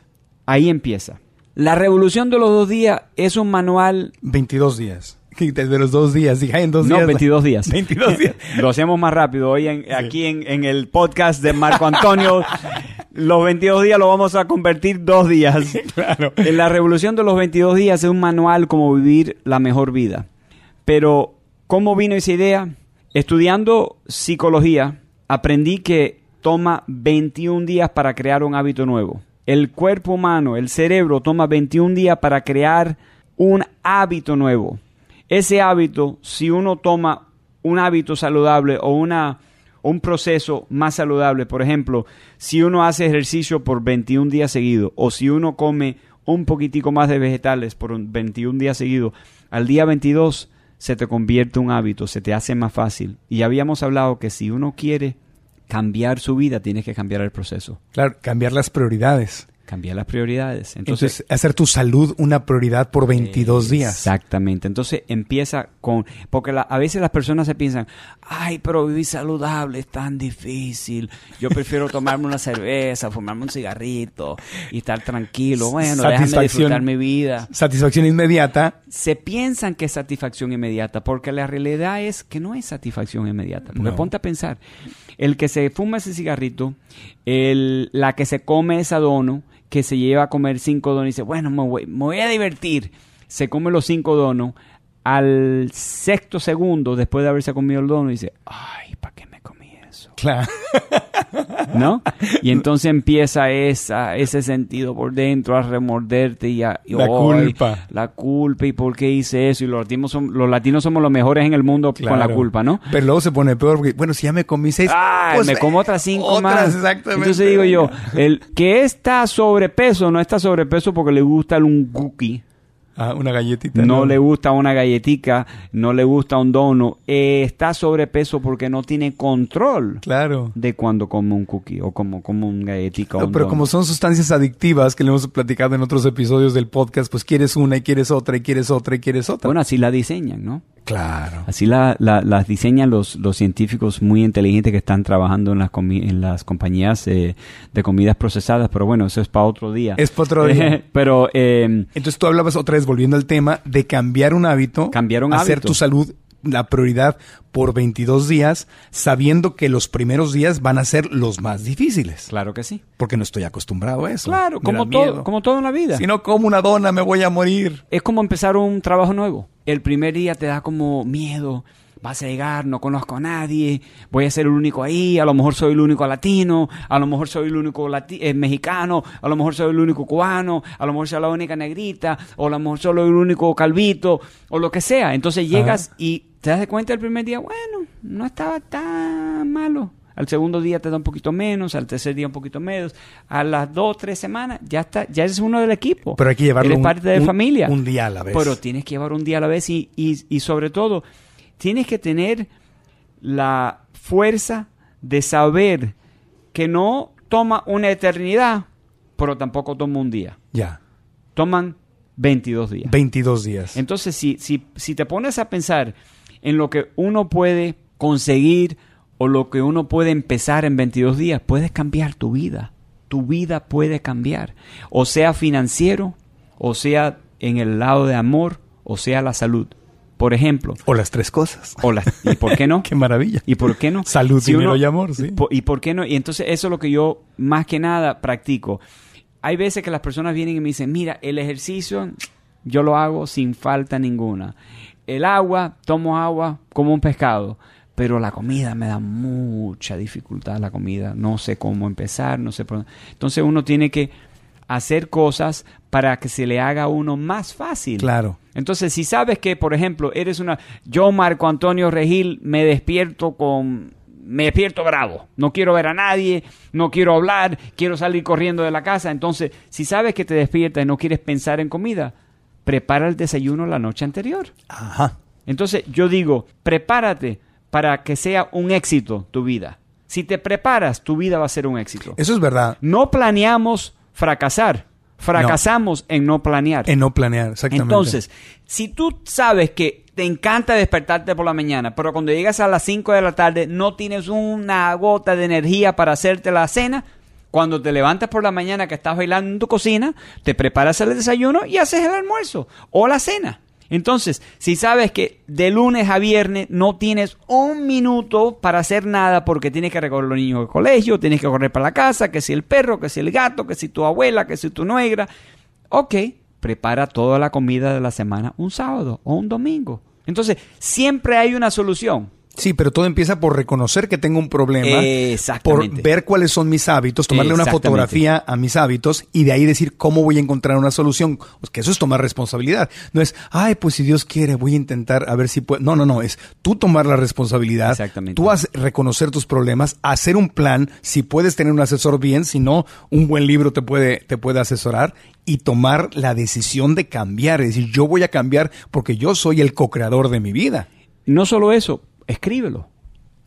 ahí empieza. La revolución de los dos días es un manual... 22 días. *laughs* De los dos días, dije, en dos no, días. 22 días. *laughs* 22 días. *laughs* Lo hacemos más rápido. Hoy en, aquí en, en, el podcast de Marco Antonio, los 22 días lo vamos a convertir dos días. claro. En la revolución de los 22 días es un manual como vivir la mejor vida. Pero, ¿cómo vino esa idea? Estudiando psicología, aprendí que toma 21 días para crear un hábito nuevo. El cuerpo humano, el cerebro, toma 21 días para crear un hábito nuevo ese hábito, si uno toma un hábito saludable o una, un proceso más saludable, por ejemplo, si uno hace ejercicio por 21 días seguidos o si uno come un poquitico más de vegetales por 21 días seguidos, al día 22 se te convierte un hábito, se te hace más fácil. Y habíamos hablado que si uno quiere cambiar su vida, tiene que cambiar el proceso. Claro, cambiar las prioridades cambiar las prioridades. Entonces, hacer tu salud una prioridad por 22 días. Exactamente. Entonces empieza con, porque a veces las personas se piensan, ay, pero vivir saludable es tan difícil. Yo prefiero tomarme una cerveza, fumarme un cigarrito y estar tranquilo. Bueno, déjame disfrutar mi vida. Satisfacción inmediata. Se piensan que es satisfacción inmediata, porque la realidad es que no es satisfacción inmediata. Porque ponte a pensar, el que se fuma ese cigarrito, el, la que se come ese dono, que se lleva a comer cinco donos y dice, bueno, me voy, a divertir. Se come los cinco donos. Al sexto segundo, después de haberse comido el dono, dice, ay, ¿para qué me eso? Claro. *laughs* ¿No? Y entonces empieza esa, ese sentido por dentro a remorderte y a... la culpa. La culpa y por qué hice eso. Y los latinos, los latinos somos los mejores en el mundo con la culpa, ¿no? Pero luego se pone peor porque, bueno, si ya me comí seis... Ah, pues, me como otras cinco otras, más. Exactamente. Entonces digo yo, el que está sobrepeso no está sobrepeso porque le gusta un cookie Ah, una galletita. No, le gusta una galletica, no le gusta un dono. Eh, está sobrepeso porque no tiene control claro. de cuando come un cookie o como, como un galletica o un Pero como son sustancias adictivas que le hemos platicado en otros episodios del podcast, pues quieres una y quieres otra y quieres otra y quieres otra. Bueno, así la diseñan, ¿no? Claro. Así la, las diseñan los, los científicos muy inteligentes que están trabajando en las, en las compañías eh, de comidas procesadas. Pero bueno, eso es para otro día. Es para otro día. *laughs* pero... Eh, Entonces tú hablabas otra vez, volviendo al tema, de cambiar un hábito. Cambiar un hacer hábito. tu salud la prioridad por 22 días, sabiendo que los primeros días van a ser los más difíciles. Claro que sí. Porque no estoy acostumbrado a eso. Claro, como todo, como todo en la vida. Si no como una dona, me voy a morir. Es como empezar un trabajo nuevo. El primer día te da como miedo. Vas a llegar, no conozco a nadie, voy a ser el único ahí, a lo mejor soy el único latino, a lo mejor soy el único eh, mexicano, a lo mejor soy el único cubano, a lo mejor soy la única negrita, o a lo mejor soy el único calvito, o lo que sea. Entonces llegas y te das cuenta el primer día, bueno, no estaba tan malo. Al segundo día te da un poquito menos, al tercer día un poquito menos, a las dos, tres semanas ya está, ya eres uno del equipo. Pero hay que llevarlo Eres un, parte de un- familia. un día a la vez. Pero tienes que llevar un día a la vez y, y, y sobre todo tienes que tener la fuerza de saber que no toma una eternidad, pero tampoco toma un día. Ya, Toman 22 días. 22 días. Entonces, si, si, si te pones a pensar en lo que uno puede conseguir o lo que uno puede empezar en 22 días, puedes cambiar tu vida. Tu vida puede cambiar. O sea financiero, o sea en el lado de amor, o sea la salud. Por ejemplo. O las tres cosas. O las, ¿Y por qué no? *laughs* Qué maravilla. ¿Y por qué no? Salud, Si dinero uno- y amor, sí. ¿Y por, y por qué no? Y entonces eso es lo que yo más que nada practico. Hay veces que las personas vienen y me dicen, mira, el ejercicio yo lo hago sin falta ninguna. El agua, tomo agua como un pescado. Pero la comida me da mucha dificultad, la comida. No sé cómo empezar, no sé por dónde. Entonces uno tiene que hacer cosas para que se le haga a uno más fácil. Claro. Entonces, si sabes que, por ejemplo, eres una... Yo, Marco Antonio Regil, me despierto con me despierto bravo, no quiero ver a nadie, no quiero hablar, quiero salir corriendo de la casa. Entonces, si sabes que te despiertas y no quieres pensar en comida, prepara el desayuno la noche anterior. Ajá. Entonces, yo digo, prepárate para que sea un éxito tu vida. Si te preparas, tu vida va a ser un éxito. Eso es verdad. No planeamos fracasar. Fracasamos en no planear. En no planear, exactamente. Entonces, si tú sabes que te encanta despertarte por la mañana, pero cuando llegas a las 5 de la tarde no tienes una gota de energía para hacerte la cena, cuando te levantas por la mañana que estás bailando en tu cocina, te preparas el desayuno y haces el almuerzo o la cena. Entonces, si sabes que de lunes a viernes no tienes un minuto para hacer nada porque tienes que recoger los niños del colegio, tienes que correr para la casa, que si el perro, que si el gato, que si tu abuela, que si tu nuegra, ok, prepara toda la comida de la semana un sábado o un domingo. Entonces, siempre hay una solución. Sí, pero todo empieza por reconocer que tengo un problema, por ver cuáles son mis hábitos, tomarle una fotografía a mis hábitos y de ahí decir cómo voy a encontrar una solución. Pues que eso es tomar responsabilidad. No es, ay, pues si Dios quiere, voy a intentar a ver si puedo. No, no, no, es tú tomar la responsabilidad, tú has, reconocer tus problemas, hacer un plan, si puedes tener un asesor bien, si no, un buen libro te puede, te puede asesorar y tomar la decisión de cambiar, es decir, yo voy a cambiar porque yo soy el co-creador de mi vida. No solo eso, escríbelo.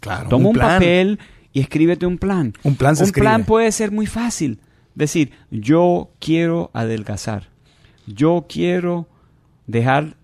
Claro. Toma un, papel y escríbete un plan. Un plan se Un plan puede ser muy fácil. Decir, yo quiero adelgazar. Yo quiero dejar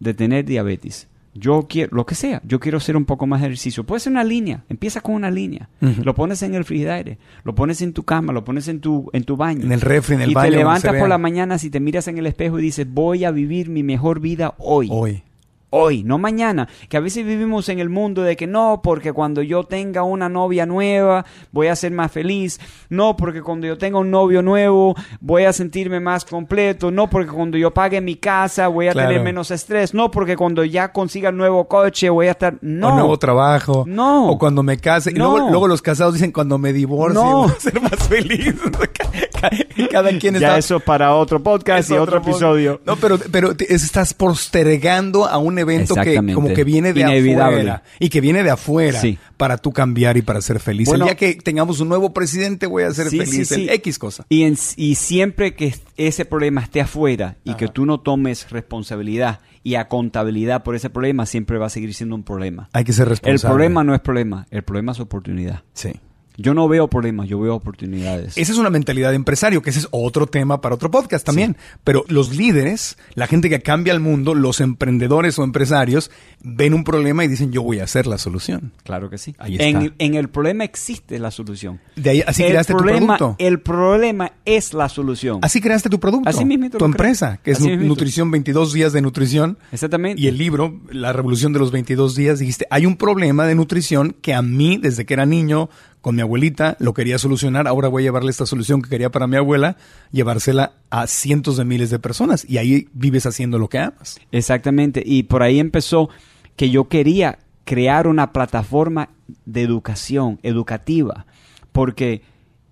de tener diabetes. Yo quiero, lo que sea, yo quiero hacer un poco más de ejercicio. Puede ser una línea, empieza con una línea. Lo pones en el frigidaire, lo pones en tu cama, lo pones en tu, en tu baño. En el refri, en el baño. Y te levantas por la mañana si te miras en el espejo y dices, voy a vivir mi mejor vida hoy. Hoy hoy, no mañana. Que a veces vivimos en el mundo de que no, porque cuando yo tenga una novia nueva voy a ser más feliz. No, porque cuando yo tenga un novio nuevo voy a sentirme más completo. No, porque cuando yo pague mi casa voy a tener menos estrés. No, porque cuando ya consiga el nuevo coche voy a estar... No. O nuevo trabajo. No. O cuando me case. Y luego, los casados dicen cuando me divorcie voy a ser más feliz. *laughs* *laughs* Cada quien está... Ya eso para otro podcast y otro, episodio. No, pero, pero estás postergando a un evento que como que viene de afuera y que viene de afuera para tú cambiar y para ser feliz. el día que tengamos un nuevo presidente voy a ser feliz. X cosa. Y, y siempre que ese problema esté afuera y que tú no tomes responsabilidad y a contabilidad por ese problema, siempre va a seguir siendo un problema. Hay que ser responsable. El problema no es problema, el problema es oportunidad. Sí. Yo no veo problemas, yo veo oportunidades. Esa es una mentalidad de empresario, que ese es otro tema para otro podcast también. Pero los líderes, la gente que cambia el mundo, los emprendedores o empresarios, ven un problema y dicen, yo voy a hacer la solución. Claro que sí. En, el problema existe la solución. De ahí, así creaste tu producto. El problema es la solución. Así creaste tu producto. Así mismo. Tu empresa, que es Nutrición 22 días de nutrición. Exactamente. Y el libro, La revolución de los 22 días, dijiste, hay un problema de nutrición que a mí, desde que era niño, con mi abuelita, lo quería solucionar, ahora voy a llevarle esta solución que quería para mi abuela, llevársela a cientos de miles de personas y ahí vives haciendo lo que amas. Exactamente, y por ahí empezó que yo quería crear una plataforma de educación, educativa, porque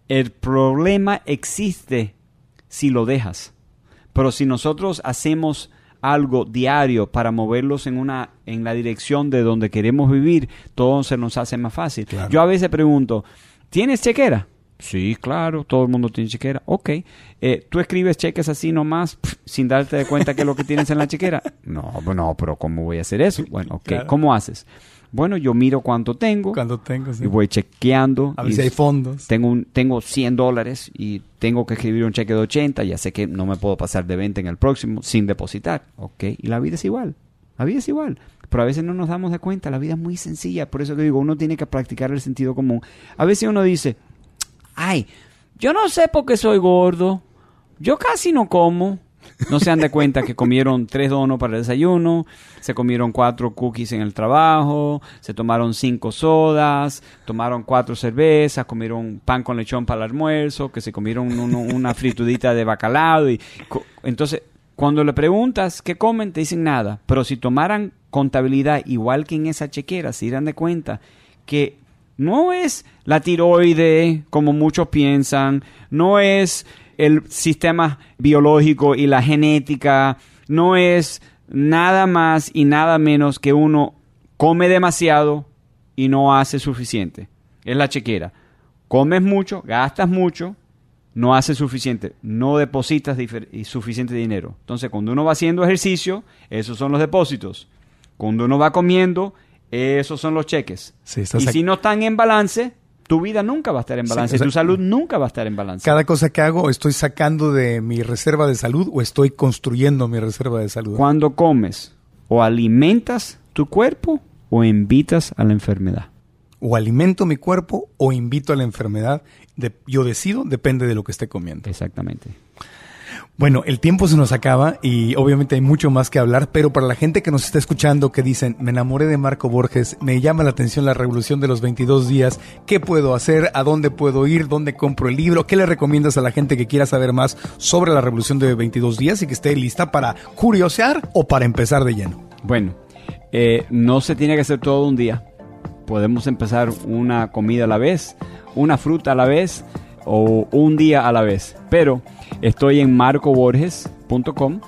el problema existe si lo dejas, pero si nosotros hacemos algo diario para moverlos en una en la dirección de donde queremos vivir, todo se nos hace más fácil. Yo a veces pregunto, ¿tienes chequera? Sí, claro, todo el mundo tiene chequera. Ok. Eh, ¿Tú escribes cheques así nomás sin darte de cuenta que es lo que tienes en la chequera? *laughs* No, no, pero ¿cómo voy a hacer eso? Bueno, ok. ¿Cómo haces? Bueno, yo miro cuánto tengo. Cuánto tengo, Y voy chequeando. A ver si hay fondos. Tengo, un, tengo 100 dólares y tengo que escribir un cheque de 80. Ya sé que no me puedo pasar de 20 en el próximo sin depositar. Ok. Y la vida es igual. La vida es igual. Pero a veces no nos damos de cuenta. La vida es muy sencilla. Por eso que digo, uno tiene que practicar el sentido común. A veces uno dice, ay, yo no sé por qué soy gordo. Yo casi no como. No se dan de cuenta que comieron tres donos para el desayuno, se comieron cuatro cookies en el trabajo, se tomaron cinco sodas, tomaron cuatro cervezas, comieron pan con lechón para el almuerzo, que se comieron una fritudita de bacalao. Y, entonces, cuando le preguntas qué comen, te dicen nada. Pero si tomaran contabilidad igual que en esa chequera, se dan de cuenta que no es la tiroide como muchos piensan, no es el sistema biológico y la genética no es nada más y nada menos que uno come demasiado, y no haces suficiente. Es la chequera. Comes mucho, gastas mucho, no haces suficiente, no depositas suficiente dinero. Entonces, cuando uno va haciendo ejercicio, esos son los depósitos. Cuando uno va comiendo, esos son los cheques. y si no están en balance, tu vida nunca va a estar en balance, tu salud nunca va a estar en balance. Cada cosa que hago, estoy sacando de mi reserva de salud o estoy construyendo mi reserva de salud. Cuando comes, o alimentas tu cuerpo o invitas a la enfermedad. O alimento mi cuerpo o invito a la enfermedad. yo decido, depende de lo que esté comiendo. Exactamente. Bueno, el tiempo se nos acaba y obviamente hay mucho más que hablar, pero para la gente que nos está escuchando que dicen, me enamoré de Marco Borges, me llama la atención la revolución de los 22 días, ¿qué puedo hacer? ¿A dónde puedo ir? ¿Dónde compro el libro? ¿Qué le recomiendas a la gente que quiera saber más sobre la revolución de 22 días y que esté lista para curiosear o para empezar de lleno? Bueno, eh, no se tiene que hacer todo un día. Podemos empezar una comida a la vez, una fruta a la vez o un día a la vez. Pero estoy en marcoborges.com.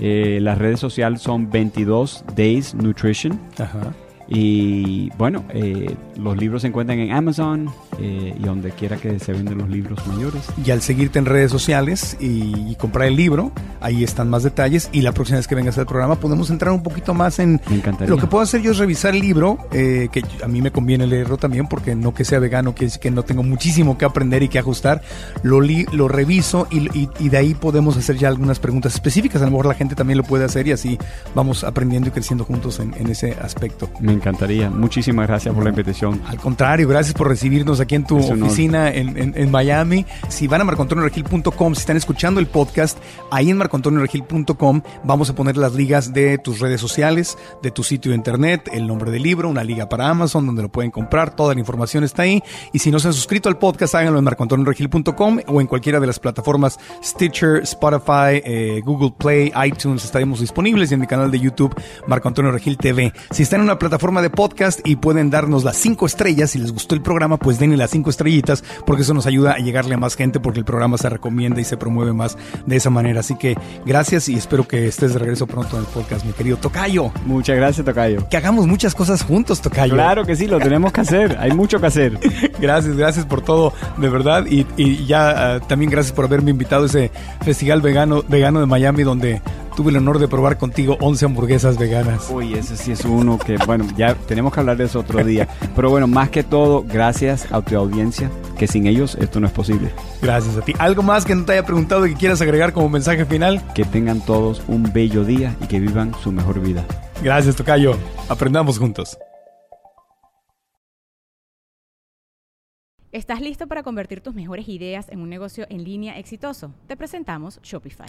Eh, las redes sociales son 22 Days Nutrition. Ajá. Y bueno, eh, los libros se encuentran en Amazon eh, y donde quiera que se venden los libros mayores. Y al seguirte en redes sociales y, comprar el libro, ahí están más detalles. Y la próxima vez que vengas al programa podemos entrar un poquito más en... Me encantaría. Lo que puedo hacer yo es revisar el libro, eh, que a mí me conviene leerlo también porque no que sea vegano quiere decir que no tengo muchísimo que aprender y que ajustar. Lo, lo reviso y, y de ahí podemos hacer ya algunas preguntas específicas. A lo mejor la gente también lo puede hacer y así vamos aprendiendo y creciendo juntos en, en ese aspecto. Me encantaría. Muchísimas gracias por la invitación. Al contrario, gracias por recibirnos aquí en tu oficina en, Miami. Si van a marcoantonioregil.com, si están escuchando el podcast, ahí en marcoantonioregil.com vamos a poner las ligas de tus redes sociales, de tu sitio de internet, el nombre del libro, una liga para Amazon donde lo pueden comprar, toda la información está ahí. Y si no se han suscrito al podcast, háganlo en marcoantonioregil.com o en cualquiera de las plataformas Stitcher, Spotify, eh, Google Play, iTunes, estaremos disponibles y en mi canal de YouTube, Marco Antonio Regil TV. Si están en una plataforma de podcast y pueden darnos las cinco estrellas. Si les gustó el programa, pues denle las cinco estrellitas porque eso nos ayuda a llegarle a más gente porque el programa se recomienda y se promueve más de esa manera. Así que gracias y espero que estés de regreso pronto en el podcast, mi querido Tocayo. Muchas gracias, Tocayo. Que hagamos muchas cosas juntos, Tocayo. Claro que sí, lo tenemos que hacer. Hay mucho que hacer. *laughs* gracias, gracias por todo, de verdad. Y, ya ah, también gracias por haberme invitado a ese festival vegano, vegano de Miami donde tuve el honor de probar contigo 11 hamburguesas veganas. Uy, ese sí es uno que, bueno, ya tenemos que hablar de eso otro día. Pero bueno, más que todo, gracias a tu audiencia, que sin ellos esto no es posible. Gracias a ti. ¿Algo más que no te haya preguntado y que quieras agregar como mensaje final? Que tengan todos un bello día y que vivan su mejor vida. Gracias, Tocayo. Aprendamos juntos. ¿Estás listo para convertir tus mejores ideas en un negocio en línea exitoso? Te presentamos Shopify.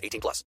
18 plus.